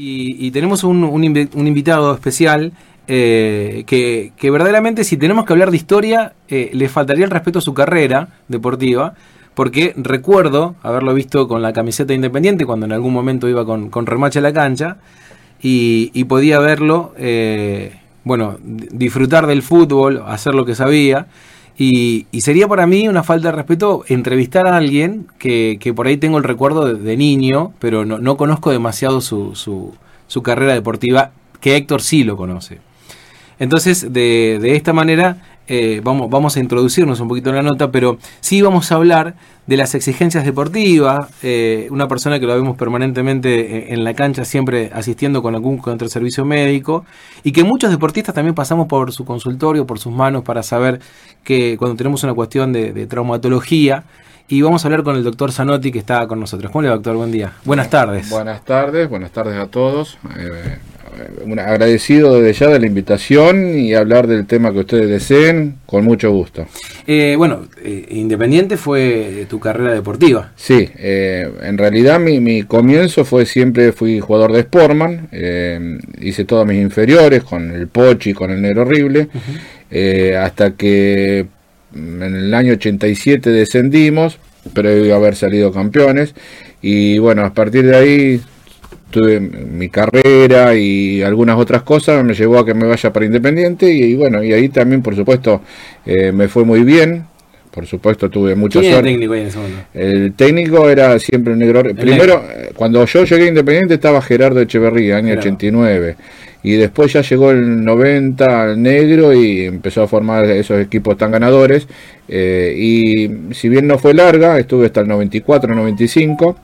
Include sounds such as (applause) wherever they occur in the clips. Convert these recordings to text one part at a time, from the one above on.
Y, tenemos un, un, invitado especial eh, que, que, verdaderamente si tenemos que hablar de historia, eh, le faltaría el respeto a su carrera deportiva, porque recuerdo haberlo visto con la camiseta independiente cuando en algún momento iba con, con remache a la cancha y, podía verlo, eh, bueno, disfrutar del fútbol, hacer lo que sabía. Y, sería para mí una falta de respeto entrevistar a alguien que, que por ahí tengo el recuerdo de, niño, pero no, no, conozco demasiado su, su, su, carrera deportiva, que Héctor sí lo conoce. Entonces, de, de esta manera, eh, vamos, vamos a introducirnos un poquito en la nota, pero sí vamos a hablar de las exigencias deportivas, eh, una persona que lo vemos permanentemente en la cancha, siempre asistiendo con algún contra servicio médico, y que muchos deportistas también pasamos por su consultorio, por sus manos, para saber que cuando tenemos una cuestión de, traumatología, y vamos a hablar con el doctor Zanotti que está con nosotros. ¿Cómo le va, doctor? Buen día. Buenas tardes. Buenas tardes, buenas tardes a todos. Eh, agradecido desde ya de la invitación y hablar del tema que ustedes deseen, con mucho gusto. Eh, bueno, eh, Independiente fue tu carrera deportiva. Sí, eh, en realidad mi, comienzo fue siempre, fui jugador de Sportman, hice todos mis inferiores con el Pochi, con el Negro Horrible, hasta que en el año 87 descendimos, previo a haber salido campeones, y bueno, a partir de ahí tuve mi carrera y algunas otras cosas me llevó a que me vaya para Independiente y, bueno, y ahí también por supuesto eh, me fue muy bien. Por supuesto tuve mucho ¿Quién suerte. el técnico en El técnico era siempre un negro. Primero, cuando yo llegué a Independiente estaba Gerardo Echeverría, año 89. Y después ya llegó el 90 al negro y empezó a formar esos equipos tan ganadores. Eh, y si bien no fue larga, estuve hasta el 94, 95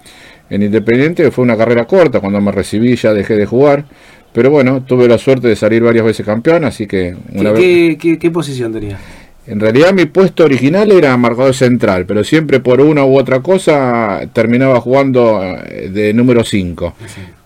en Independiente fue una carrera corta, cuando me recibí ya dejé de jugar, pero bueno, tuve la suerte de salir varias veces campeón, así que... Una ¿Qué, qué, qué, posición tenía? En realidad mi puesto original era marcador central, pero siempre por una u otra cosa terminaba jugando eh, de número 5.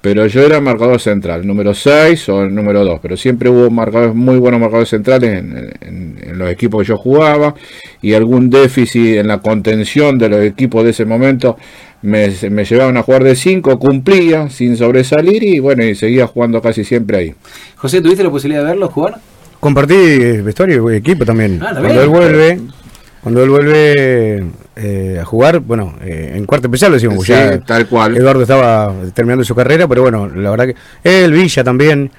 Pero yo era marcador central, número 6 o el número 2, pero siempre hubo marcadores muy buenos marcadores centrales en, los equipos que yo jugaba y algún déficit en la contención de los equipos de ese momento me, me llevaban a jugar de 5, cumplía sin sobresalir y bueno, y seguía jugando casi siempre ahí. José, ¿tuviste la posibilidad de verlo jugar? Compartí vestuario y equipo también. Ah, cuando él vuelve, cuando él vuelve eh, a jugar, bueno, eh, en cuarto especial lo decimos, ya tal cual. Eduardo estaba terminando su carrera, pero bueno, la verdad que él, Villa también,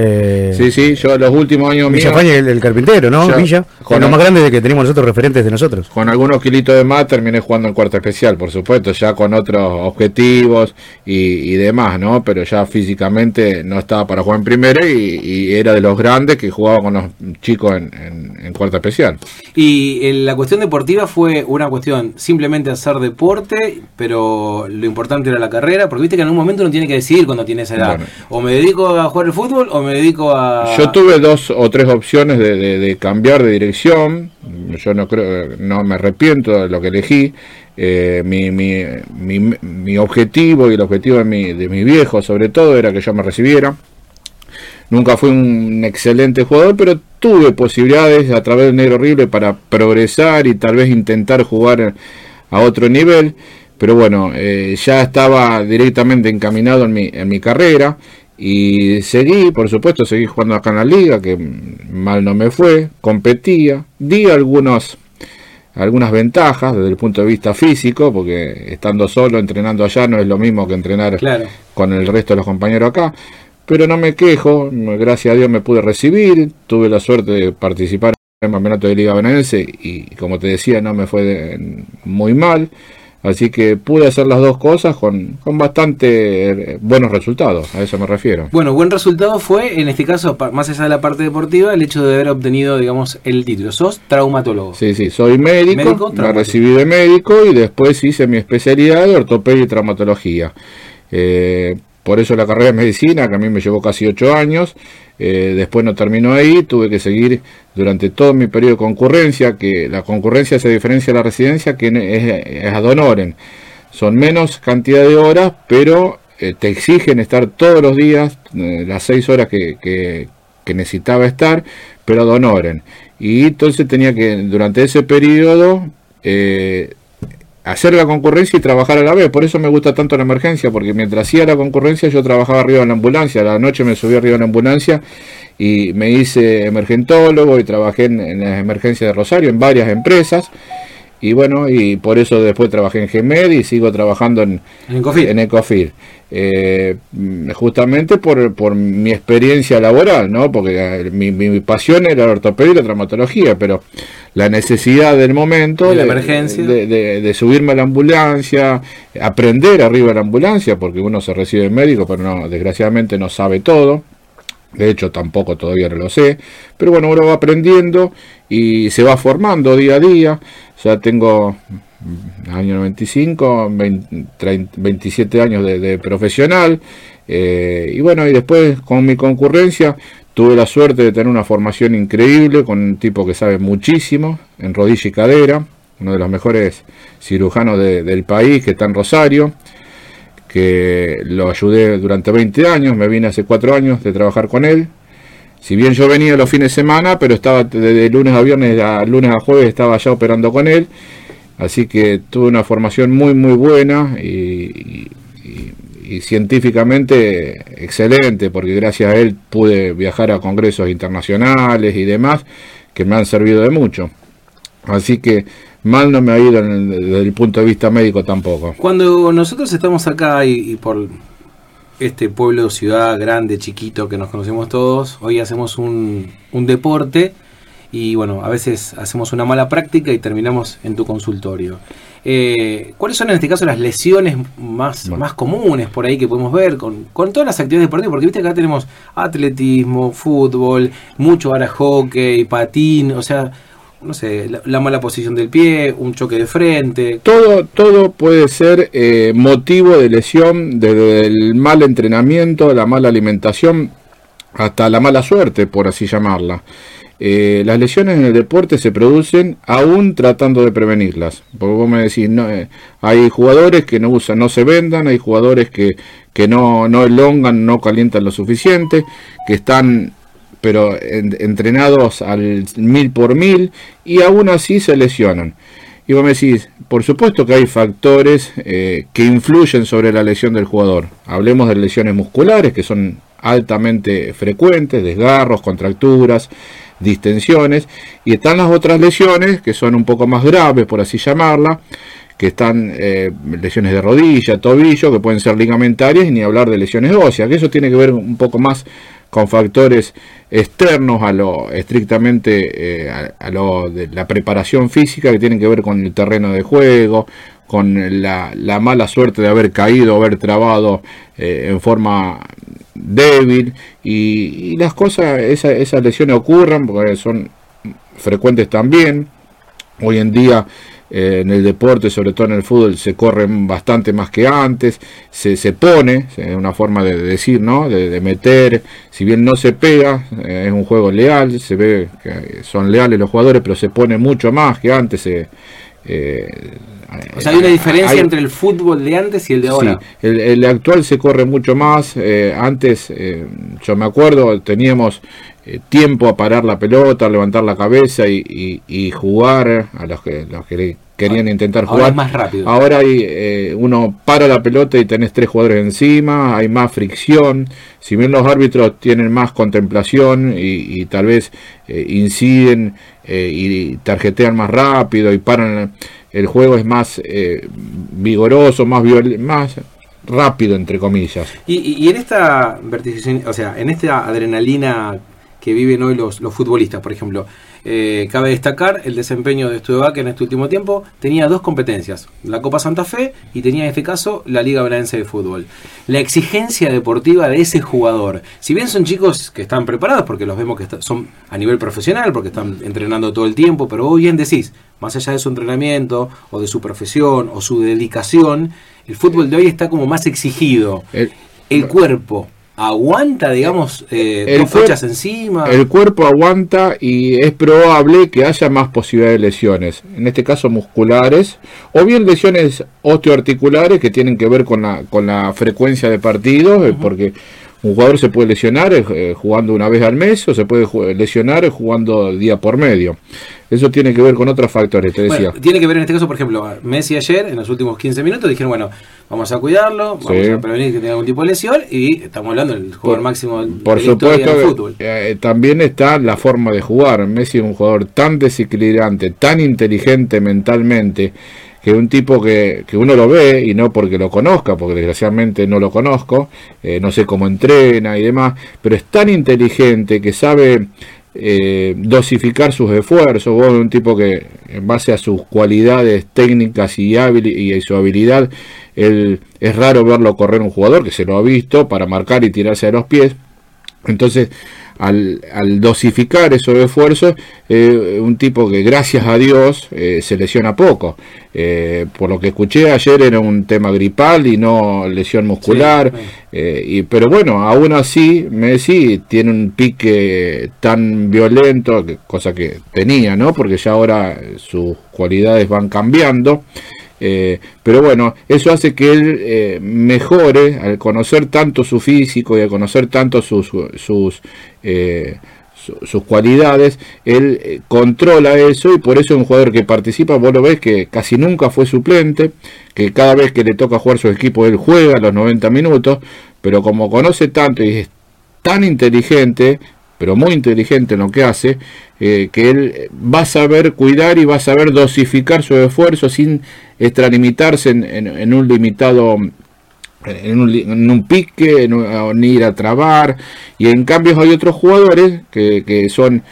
eh, sí, sí, yo los últimos años Villa Faña, el, carpintero, ¿no? Villa, con lo más grande de que tenemos nosotros referentes de nosotros. Con algunos kilitos de más terminé jugando en cuarto especial, por supuesto, ya con otros objetivos y, demás, ¿no? Pero ya físicamente no estaba para jugar en primera y, era de los grandes que jugaba con los chicos en, en, cuarto especial. Y eh, la cuestión deportiva fue una cuestión simplemente hacer deporte, pero lo importante era la carrera, porque viste que en un momento uno tiene que decidir cuando tiene esa edad. O me dedico a jugar el fútbol o me Yo tuve dos o tres opciones de, cambiar de dirección, yo no creo, no me arrepiento de lo que elegí, eh, mi, mi, mi, objetivo y el objetivo de mi, de mi viejo sobre todo era que yo me recibiera. Nunca fui un excelente jugador, pero tuve posibilidades a través del Negro Horrible para progresar y tal vez intentar jugar a otro nivel. Pero bueno, eh, ya estaba directamente encaminado en mi, en mi carrera y seguí, por supuesto, seguí jugando acá en la liga, que mal no me fue, competía, di algunos, algunas ventajas desde el punto de vista físico, porque estando solo, entrenando allá, no es lo mismo que entrenar con el resto de los compañeros acá, pero no me quejo, gracias a Dios me pude recibir, tuve la suerte de participar en el campeonato de Liga Benense y como te decía, no me fue muy mal. Así que pude hacer las dos cosas con, con bastante eh, buenos resultados, a eso me refiero. Bueno, buen resultado fue, en este caso, más allá de la parte deportiva, el hecho de haber obtenido, digamos, el título. Sos traumatólogo. Sí, sí, soy médico, me recibí de médico y después hice mi especialidad de ortopedia y traumatología. Eh, por eso la carrera de medicina, que a mí me llevó casi ocho años, eh, después no terminó ahí, tuve que seguir durante todo mi periodo de concurrencia, que la concurrencia se diferencia de la residencia, que es, es ad. Son menos cantidad de horas, pero eh, te exigen estar todos los días, eh, las seis horas que, que, necesitaba estar, pero ad honorem. Y entonces tenía que, durante ese periodo, hacer la concurrencia y trabajar a la vez. Por eso me gusta tanto la emergencia, porque mientras hacía la concurrencia yo trabajaba arriba en la ambulancia. A la noche me subí arriba en la ambulancia y me hice emergentólogo y trabajé en, en las emergencias de Rosario en varias empresas. Y bueno, y por eso después trabajé en GEMED y sigo trabajando en, en Ecofil. Eh, justamente por, por, mi experiencia laboral, ¿no? Porque eh, mi, mi, pasión era la ortopedia y la traumatología, pero la necesidad del momento de, la emergencia. De, de, subirme a la ambulancia, aprender arriba de la ambulancia, porque uno se recibe médico, pero no, desgraciadamente no sabe todo. De hecho, tampoco todavía no lo sé. Pero bueno, uno va aprendiendo y se va formando día a día. Ya tengo año 95, 27 años de, profesional. Eh, y bueno, y después con mi concurrencia tuve la suerte de tener una formación increíble con un tipo que sabe muchísimo en rodilla y cadera, uno de los mejores cirujanos del país que está en Rosario, que lo ayudé durante 20 años, me vine hace 4 años de trabajar con él. Si bien yo venía los fines de semana, pero estaba de lunes a viernes, a lunes a jueves estaba ya operando con él Así que tuve una formación muy, muy buena y, científicamente excelente, porque gracias a él pude viajar a congresos internacionales y demás que me han servido de mucho. Así que mal no me ha ido desde el punto de vista médico tampoco. Cuando nosotros estamos acá y, por este pueblo, ciudad grande, chiquito, que nos conocemos todos, hoy hacemos un, un deporte y bueno, a veces hacemos una mala práctica y terminamos en tu consultorio. Eh, ¿Cuáles son en este caso las lesiones más, más comunes por ahí que podemos ver con, con todas las actividades deportivas? Porque viste que acá tenemos atletismo, fútbol, mucho ahora hockey, patín, o sea, no sé, la, mala posición del pie, un choque de frente. Todo, todo puede ser eh, motivo de lesión desde el mal entrenamiento, la mala alimentación, hasta la mala suerte, por así llamarla. Eh, las lesiones en el deporte se producen aún tratando de prevenirlas. Porque vos me decís, no, eh, hay jugadores que no usan, no se vendan, hay jugadores que, que no, no elongan, no calientan lo suficiente, que están pero entrenados al mil por mil y aún así se lesionan. Y vos me decís, por supuesto que hay factores eh, que influyen sobre la lesión del jugador. Hablemos de lesiones musculares que son altamente frecuentes, desgarros, contracturas, distensiones, y están las otras lesiones que son un poco más graves, por así llamarla, que están eh, lesiones de rodilla, tobillo, que pueden ser ligamentarias, y ni hablar de lesiones óseas, que eso tiene que ver un poco más con factores externos a lo estrictamente eh, a, lo de la preparación física que tienen que ver con el terreno de juego, con la, mala suerte de haber caído, haber trabado eh, en forma débil y, las cosas, esas lesiones ocurren porque son frecuentes también. Hoy en día eh, en el deporte, sobre todo en el fútbol, se corren bastante más que antes, se, se pone, es una forma de decir, ¿no? De, meter, si bien no se pega, eh, es un juego leal, se ve que son leales los jugadores, pero se pone mucho más que antes. Eh, o sea, hay una diferencia entre el fútbol de antes y el de ahora. Sí, el, actual se corre mucho más. Eh, antes, eh, yo me acuerdo, teníamos eh, tiempo a parar la pelota, levantar la cabeza y, jugar a los que, los que querían intentar jugar. Ahora es más rápido. Ahora hay, uno para la pelota y tenés tres jugadores encima, hay más fricción. Si bien los árbitros tienen más contemplación y, y tal vez inciden y tarjetean más rápido y paran el juego es más eh, vigoroso, más, más rápido, entre comillas. Y, en esta o sea, en esta adrenalina que viven hoy los, los futbolistas, por ejemplo, eh, cabe destacar el desempeño de Studebaker en este último tiempo. Tenía dos competencias, la Copa Santa Fe y tenía en este caso la Liga Benaense de Fútbol. La exigencia deportiva de ese jugador, si bien son chicos que están preparados, porque los vemos que son a nivel profesional, porque están entrenando todo el tiempo, pero vos bien decís, más allá de su entrenamiento o de su profesión o su dedicación, el fútbol de hoy está como más exigido. el cuerpo aguanta, digamos, eh, el dos encima. El cuerpo aguanta y es probable que haya más posibilidades de lesiones, en este caso musculares, o bien lesiones osteoarticulares que tienen que ver con la, con la frecuencia de partidos, eh, porque Un jugador se puede lesionar eh, jugando una vez al mes o se puede lesionar jugando día por medio. Eso tiene que ver con otros factores, te decía. tiene que ver en este caso, por ejemplo, Messi ayer, en los últimos 15 minutos, dijeron, bueno, vamos a cuidarlo, vamos a prevenir que tenga algún tipo de lesión y estamos hablando del jugador máximo por supuesto, del fútbol. Eh, también está la forma de jugar. Messi es un jugador tan desequilibrante, tan inteligente mentalmente, que un tipo que, que, uno lo ve y no porque lo conozca, porque desgraciadamente no lo conozco, eh, no sé cómo entrena y demás, pero es tan inteligente que sabe eh, dosificar sus esfuerzos. Vos un tipo que en base a sus cualidades técnicas y, y su habilidad, él, es raro verlo correr un jugador que se lo ha visto para marcar y tirarse de los pies. Entonces, al, al dosificar esos esfuerzos, eh, un tipo que gracias a Dios eh, se lesiona poco. Eh, por lo que escuché ayer era un tema gripal y no lesión muscular. y, pero bueno, aún así Messi tiene un pique tan violento, cosa que tenía, ¿no? Porque ya ahora sus cualidades van cambiando. Eh, pero bueno, eso hace que él eh, mejore al conocer tanto su físico y al conocer tanto sus, sus, eh, sus cualidades, él controla eso y por eso es un jugador que participa, vos lo ves que casi nunca fue suplente, que cada vez que le toca jugar su equipo él juega los 90 minutos, pero como conoce tanto y es tan inteligente, pero muy inteligente en lo que hace, eh, que él va a saber cuidar y va a saber dosificar su esfuerzo sin extralimitarse en, en, un limitado, en un, pique, ni ir a trabar. Y en cambio hay otros jugadores que son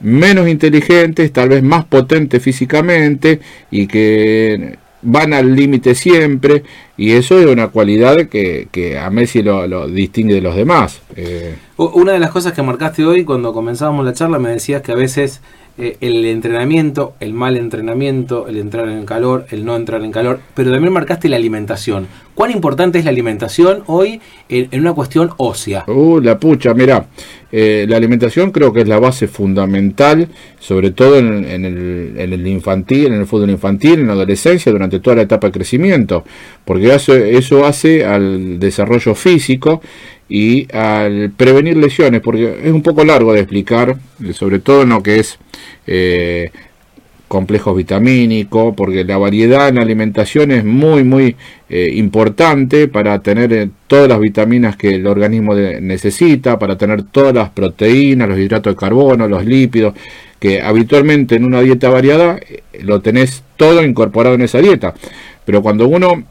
menos inteligentes, tal vez más potentes físicamente y que van al límite siempre y eso es una cualidad que, que a Messi lo, distingue de los demás. Eh. Una de las cosas que marcaste hoy cuando comenzábamos la charla me decías que a veces eh, el entrenamiento, el mal entrenamiento, el entrar en calor, el no entrar en calor, pero también marcaste la alimentación. ¿Cuán importante es la alimentación hoy en, una cuestión ósea? Uh, la pucha, mira, eh, la alimentación creo que es la base fundamental, sobre todo en, el, en, el, infantil, en el fútbol infantil, en la adolescencia, durante toda la etapa de crecimiento, porque eso, eso hace al desarrollo físico y al prevenir lesiones, porque es un poco largo de explicar, sobre todo en lo que es eh, complejos vitamínicos, porque la variedad en la alimentación es muy, muy eh, importante para tener eh, todas las vitaminas que el organismo necesita, para tener todas las proteínas, los hidratos de carbono, los lípidos, que habitualmente en una dieta variada lo tenés todo incorporado en esa dieta. Pero cuando uno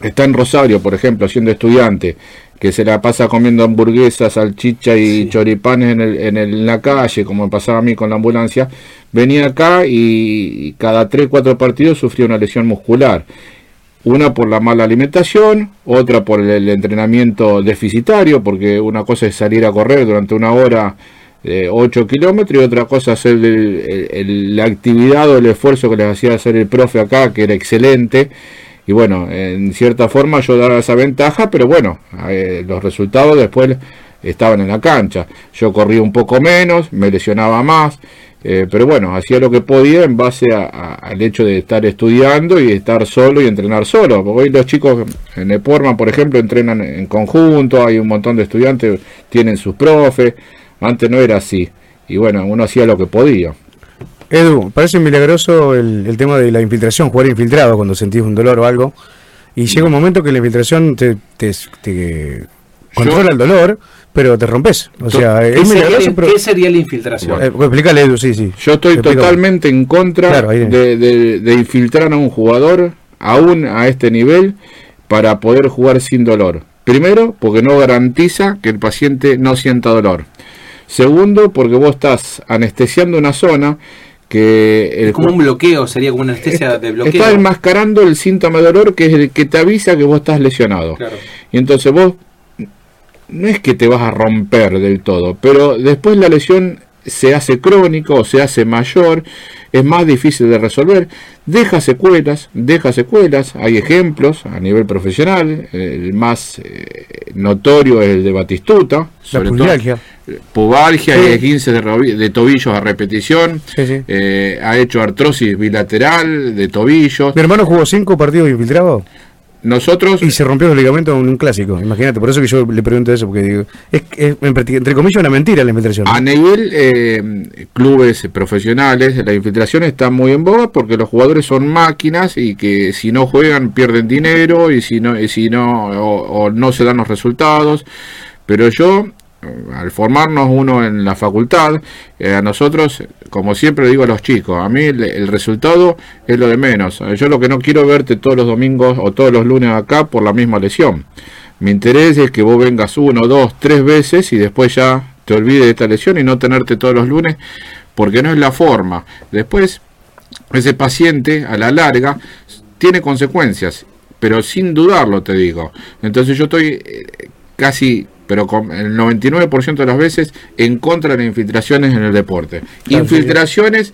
está en Rosario, por ejemplo, siendo estudiante, que se la pasa comiendo hamburguesas, salchicha y choripanes en, el, en, el, la calle, como pasaba a mí con la ambulancia, venía acá y, cada 3, 4 partidos sufría una lesión muscular. Una por la mala alimentación, otra por el, entrenamiento deficitario, porque una cosa es salir a correr durante una hora de 8 kilómetros y otra cosa hacer la actividad o el esfuerzo que les hacía hacer el profe acá, que era excelente y bueno, en cierta forma yo daba esa ventaja, pero bueno, eh, los resultados después estaban en la cancha. Yo corría un poco menos, me lesionaba más, eh, pero bueno, hacía lo que podía en base al hecho de estar estudiando y estar solo y entrenar solo. Hoy los chicos en Eporman, por ejemplo, entrenan en conjunto, hay un montón de estudiantes, tienen sus profes. Antes no era así. Y bueno, uno hacía lo que podía. Edu, parece milagroso el, tema de la infiltración, jugar infiltrado cuando sentís un dolor o algo. Y llega un momento que la infiltración te, controla el dolor, pero te rompes. O sea, es milagroso, pero... ¿Qué sería la infiltración? Eh, pues explícale, Edu, sí, sí. Yo estoy totalmente en contra de, de infiltrar a un jugador, aún a este nivel, para poder jugar sin dolor. Primero, porque no garantiza que el paciente no sienta dolor. Segundo, porque vos estás anestesiando una zona que es como un bloqueo, sería como una anestesia de bloqueo. Está enmascarando el síntoma de dolor que es el que te avisa que vos estás lesionado. Y entonces vos no es que te vas a romper del todo, pero después la lesión se hace crónica o se hace mayor, es más difícil de resolver, deja secuelas, deja secuelas, hay ejemplos a nivel profesional, el más eh, notorio es el de Batistuta, sobre la pubalgia. pubalgia y 15 de, tobillos a repetición, eh, ha hecho artrosis bilateral de tobillos. ¿Mi hermano jugó cinco partidos infiltrados? Nosotros. Y se rompió el ligamento en un clásico, imagínate. Por eso que yo le pregunto eso, porque digo, es, entre comillas una mentira la infiltración. A nivel eh, clubes profesionales, la infiltración está muy en boga porque los jugadores son máquinas y que si no juegan pierden dinero y si no, y si no o no se dan los resultados. Pero yo al formarnos uno en la facultad, eh, a nosotros, como siempre digo a los chicos, a mí el, resultado es lo de menos. Yo lo que no quiero verte todos los domingos o todos los lunes acá por la misma lesión. Mi interés es que vos vengas uno, dos, tres veces y después ya te olvides de esta lesión y no tenerte todos los lunes, porque no es la forma. Después, ese paciente a la larga tiene consecuencias, pero sin dudarlo te digo. Entonces yo estoy eh, casi pero con el 99% de las veces en contra de las infiltraciones en el deporte. infiltraciones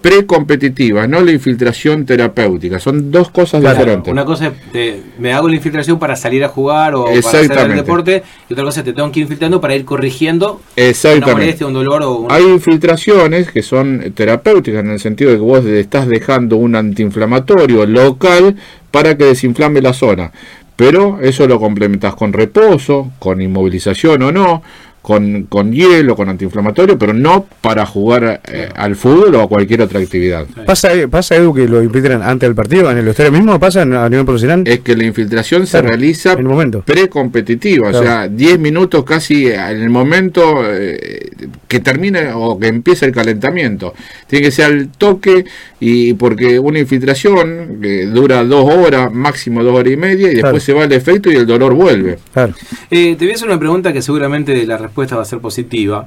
precompetitivas, no la infiltración terapéutica, son dos cosas diferentes. Una cosa es me hago la infiltración para salir a jugar o para hacer el deporte y otra cosa es te tengo que ir infiltrando para ir corrigiendo Exactamente. un dolor o Hay infiltraciones que son terapéuticas en el sentido de que vos estás dejando un antiinflamatorio local para que desinflame la zona pero eso lo complementas con reposo, con inmovilización o no, con, con hielo, con antiinflamatorio, pero no para jugar eh, al fútbol o a cualquier otra actividad. ¿Pasa, ¿Pasa, Edu, que lo infiltran antes del partido? ¿En el estadio mismo pasa a nivel profesional? Es que la infiltración se realiza en momento. precompetitiva, o sea, 10 minutos casi en el momento eh, que termina o que empieza el calentamiento. Tiene que ser al toque y porque una infiltración que dura dos horas, máximo dos horas y media, y después se va el efecto y el dolor vuelve. Claro. Eh, te voy a hacer una pregunta que seguramente la respuesta va a ser positiva,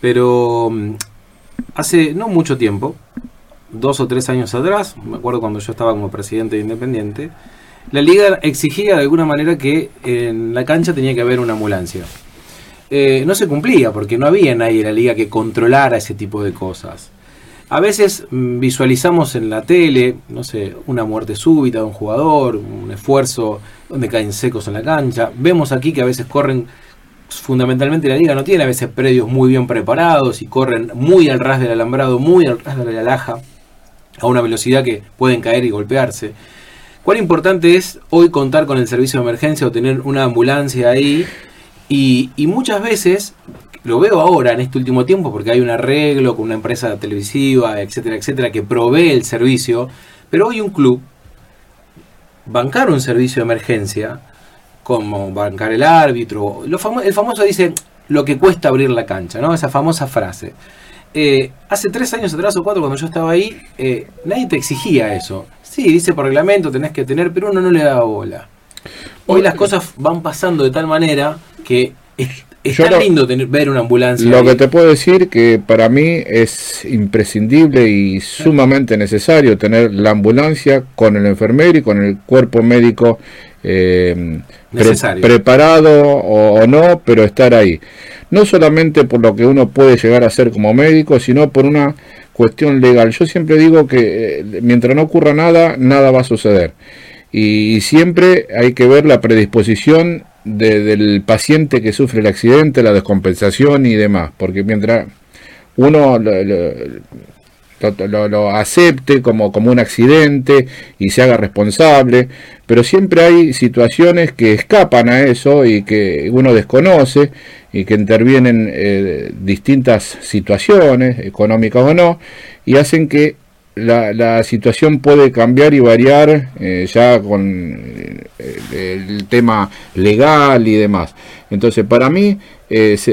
pero mm, hace no mucho tiempo, dos o tres años atrás, me acuerdo cuando yo estaba como presidente de Independiente, la liga exigía de alguna manera que en la cancha tenía que haber una ambulancia. Eh, no se cumplía porque no había nadie en la liga que controlara ese tipo de cosas. A veces mm, visualizamos en la tele, no sé, una muerte súbita de un jugador, un esfuerzo donde caen secos en la cancha. Vemos aquí que a veces corren fundamentalmente la liga no tiene a veces predios muy bien preparados y corren muy al ras del alambrado, muy al ras de la laja, a una velocidad que pueden caer y golpearse. Cuán importante es hoy contar con el servicio de emergencia o tener una ambulancia ahí. Y, y muchas veces, lo veo ahora en este último tiempo, porque hay un arreglo con una empresa televisiva, etcétera, etcétera, que provee el servicio, pero hoy un club, bancar un servicio de emergencia, como bancar el árbitro. Lo el famoso dice lo que cuesta abrir la cancha, ¿no? Esa famosa frase. Eh, hace tres años atrás o cuatro, cuando yo estaba ahí, eh, nadie te exigía eso. Sí, dice por reglamento tenés que tener, pero uno no le daba bola. Hoy las cosas van pasando de tal manera que es, lindo tener, ver una ambulancia. Lo que te puedo decir que para mí es imprescindible y sumamente necesario tener la ambulancia con el enfermero y con el cuerpo médico eh, preparado o, no, pero estar ahí. No solamente por lo que uno puede llegar a ser como médico, sino por una cuestión legal. Yo siempre digo que eh, mientras no ocurra nada, nada va a suceder. Y, siempre hay que ver la predisposición del paciente que sufre el accidente, la descompensación y demás, porque mientras uno lo, acepte como, como un accidente y se haga responsable, pero siempre hay situaciones que escapan a eso y que uno desconoce y que intervienen eh, distintas situaciones, económicas o no, y hacen que la, la situación puede cambiar y variar eh, ya con eh, el tema legal y demás. Entonces, para mí es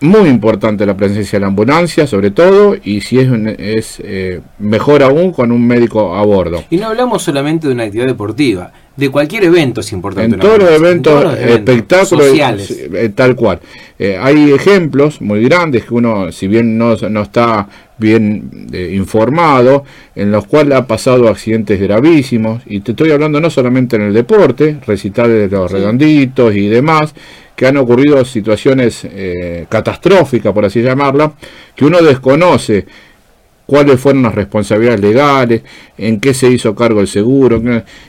muy importante la presencia de la ambulancia, sobre todo, y si es, es eh, mejor aún con un médico a bordo. Y no hablamos solamente de una actividad deportiva, de cualquier evento es importante. En, todos los, eventos, espectáculos, sociales. Eh, tal cual. Eh, hay ejemplos muy grandes que uno, si bien no, no está bien informado, en los cuales ha pasado accidentes gravísimos, y te estoy hablando no solamente en el deporte, recitales de los redonditos y demás, que han ocurrido situaciones eh, catastróficas, por así llamarla, que uno desconoce cuáles fueron las responsabilidades legales, en qué se hizo cargo el seguro,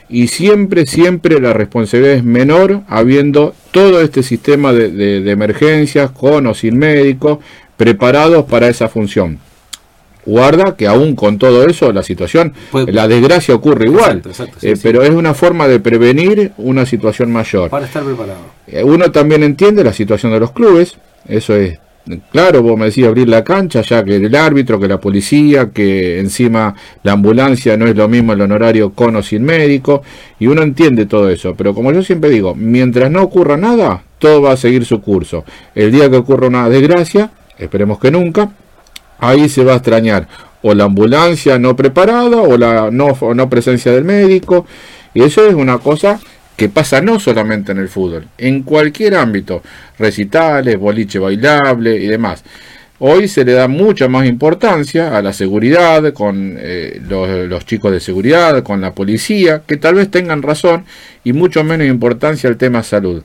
y siempre, siempre la responsabilidad es menor habiendo todo este sistema de, emergencias, con o sin médico, preparados para esa función. Guarda que aún con todo eso la situación, la desgracia ocurre igual, eh, pero es una forma de prevenir una situación mayor. Para estar preparado. Eh, uno también entiende la situación de los clubes, eso es claro, vos me decías abrir la cancha, ya que el árbitro, que la policía, que encima la ambulancia no es lo mismo el honorario con o sin médico, y uno entiende todo eso, pero como yo siempre digo, mientras no ocurra nada, todo va a seguir su curso. El día que ocurra una desgracia, esperemos que nunca, ahí se va a extrañar o la ambulancia no preparada o la no, no presencia del médico, y eso es una cosa que pasa no solamente en el fútbol, en cualquier ámbito, recitales, boliche bailable y demás. Hoy se le da mucha más importancia a la seguridad, con eh, los, chicos de seguridad, con la policía, que tal vez tengan razón, y mucho menos importancia al tema salud.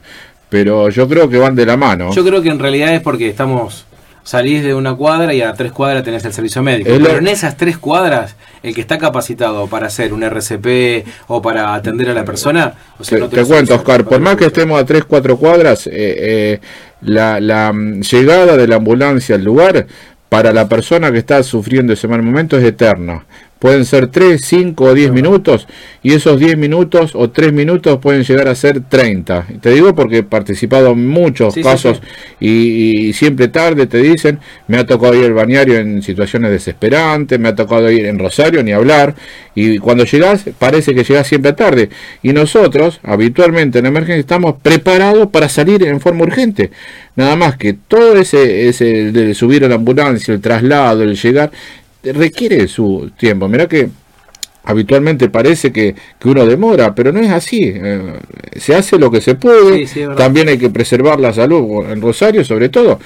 Pero yo creo que van de la mano. Yo creo que en realidad es porque estamos salís de una cuadra y a tres cuadras tenés el servicio médico. Pero en esas tres cuadras, el que está capacitado para hacer un RCP o para atender a la persona... O sea, te, cuento, Oscar, por más que estemos a tres, cuatro cuadras, eh, eh, la, la mm, llegada de la ambulancia al lugar para la persona que está sufriendo ese mal momento es eterna pueden ser 3, 5 o 10 minutos y esos 10 minutos o 3 minutos pueden llegar a ser 30. Te digo porque he participado en muchos casos Y, siempre tarde te dicen, me ha tocado ir al bañario en situaciones desesperantes, me ha tocado ir en Rosario ni hablar y cuando llegas parece que llegas siempre tarde y nosotros habitualmente en emergencia estamos preparados para salir en forma urgente. Nada más que todo ese, ese de subir a la ambulancia, el traslado, el llegar, requiere su tiempo. Mira que habitualmente parece que, uno demora, pero no es así. Eh, se hace lo que se puede. También hay que preservar la salud en Rosario, sobre todo.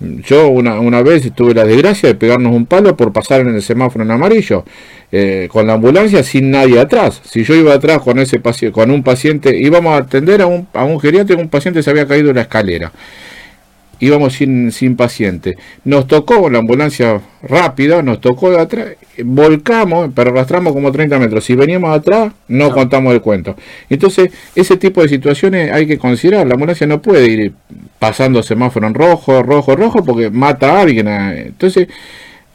Yo una, una vez tuve la desgracia de pegarnos un palo por pasar en el semáforo en amarillo eh, con la ambulancia sin nadie atrás. Si yo iba atrás con ese con un paciente, íbamos a atender a un, a un geriatra, un paciente se había caído en la escalera íbamos sin, sin paciente. Nos tocó la ambulancia rápida, nos tocó de atrás, volcamos, pero arrastramos como 30 metros. Si veníamos atrás, no, contamos el cuento. Entonces, ese tipo de situaciones hay que considerar. La ambulancia no puede ir pasando semáforo en rojo, rojo, rojo, porque mata a alguien. Entonces,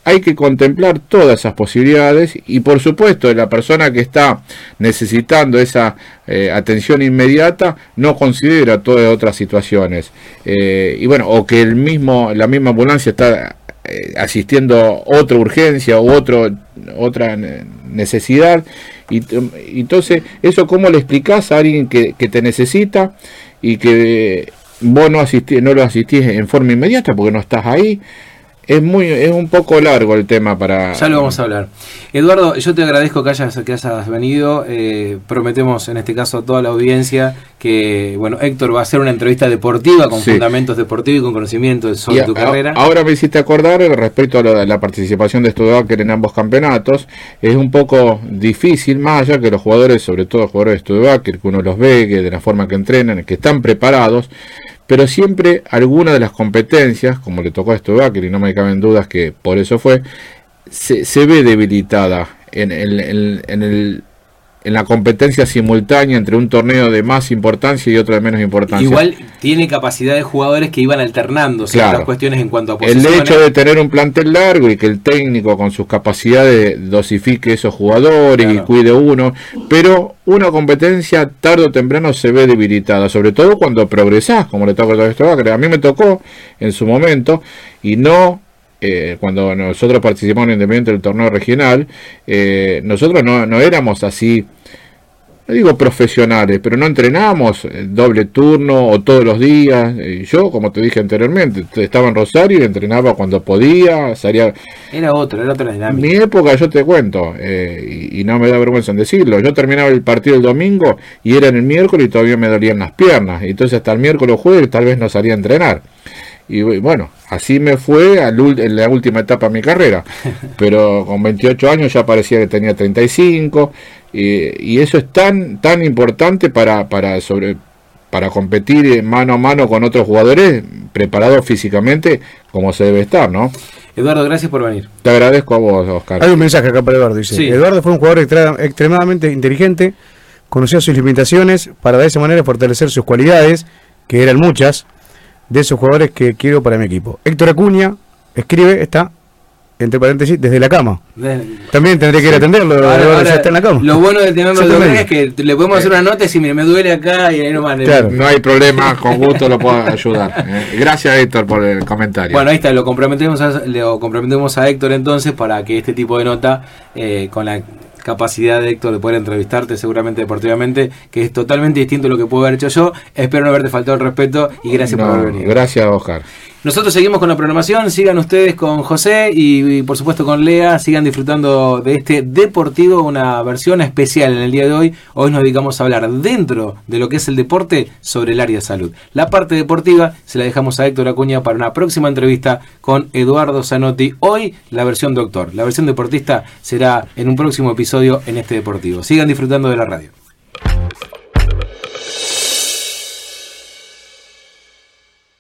hay que contemplar todas esas posibilidades y por supuesto la persona que está necesitando esa eh, atención inmediata no considera todas otras situaciones. Eh, y bueno o que el mismo la misma ambulancia está eh, asistiendo otra urgencia u otro, otra necesidad. Y entonces eso cómo le explicás a alguien que, que te necesita y que vos no, no lo asistís en forma inmediata porque no estás ahí es muy es un poco largo el tema para ya lo vamos a hablar. Eduardo yo te agradezco que hayas que hayas venido. Eh, prometemos en este caso a toda la audiencia que bueno Héctor va a hacer una entrevista deportiva con fundamentos deportivos y con conocimiento sobre tu carrera. ahora me hiciste acordar respecto a la, participación de Studebaker en ambos campeonatos. Es un poco difícil más allá que los jugadores sobre todo los jugadores de Studebaker que uno los ve que de la forma que entrenan que están preparados pero siempre alguna de las competencias, como le tocó a Stubaker, y no me caben dudas que por eso fue, se, ve debilitada en, en el en la competencia simultánea entre un torneo de más importancia y otro de menos importancia. Igual tiene capacidad de jugadores que iban alternando ciertas cuestiones en cuanto a posiciones. El hecho de tener un plantel largo y que el técnico con sus capacidades dosifique esos jugadores y cuide uno, pero una competencia tarde o temprano se ve debilitada, sobre todo cuando progresás, como le toca a esto. A mí me tocó en su momento y no eh, cuando nosotros participamos en Independiente del torneo regional, eh, nosotros no, no, éramos así, no digo profesionales, pero no entrenábamos doble turno o todos los días. yo, como te dije anteriormente, estaba en Rosario y entrenaba cuando podía, salía... Era otra, era otra dinámica. Mi época, yo te cuento, eh, y, y, no me da vergüenza en decirlo, yo terminaba el partido el domingo y era en el miércoles y todavía me dolían las piernas. Entonces hasta el miércoles o jueves tal vez no salía a entrenar. Y bueno, así me fue en la última etapa de mi carrera. (laughs) Pero con 28 años ya parecía que tenía 35. Y, y eso es tan, tan importante para, para, sobre, para competir mano a mano con otros jugadores preparados físicamente como se debe estar, ¿no? Eduardo, gracias por venir. Te agradezco a vos, Oscar. Hay un mensaje acá para Eduardo. Dice, Eduardo fue un jugador extremadamente inteligente, conocía sus limitaciones para de esa manera fortalecer sus cualidades, que eran muchas, de esos jugadores que quiero para mi equipo. Héctor Acuña escribe, está entre paréntesis, desde la cama. También tendré que ir a atenderlo, ahora, está en la cama. Lo bueno de tenerlo de es que le podemos hacer una nota y si me, me duele acá y ahí nomás. No hay problema, con gusto lo puedo ayudar. Eh, gracias Héctor por el comentario. Bueno, ahí está, lo comprometemos a, lo comprometemos a Héctor entonces para que este tipo de nota, eh, con la capacidad de Héctor de poder entrevistarte seguramente deportivamente, que es totalmente distinto a lo que puedo haber hecho yo. Espero no haberte faltado el respeto y gracias por haber venido. Gracias, Oscar. Nosotros seguimos con la programación, sigan ustedes con José y, por supuesto con Lea, sigan disfrutando de este deportivo, una versión especial en el día de hoy. Hoy nos dedicamos a hablar dentro de lo que es el deporte sobre el área de salud. La parte deportiva se la dejamos a Héctor Acuña para una próxima entrevista con Eduardo Zanotti. Hoy la versión doctor, la versión deportista será en un próximo episodio en este deportivo. Sigan disfrutando de la radio.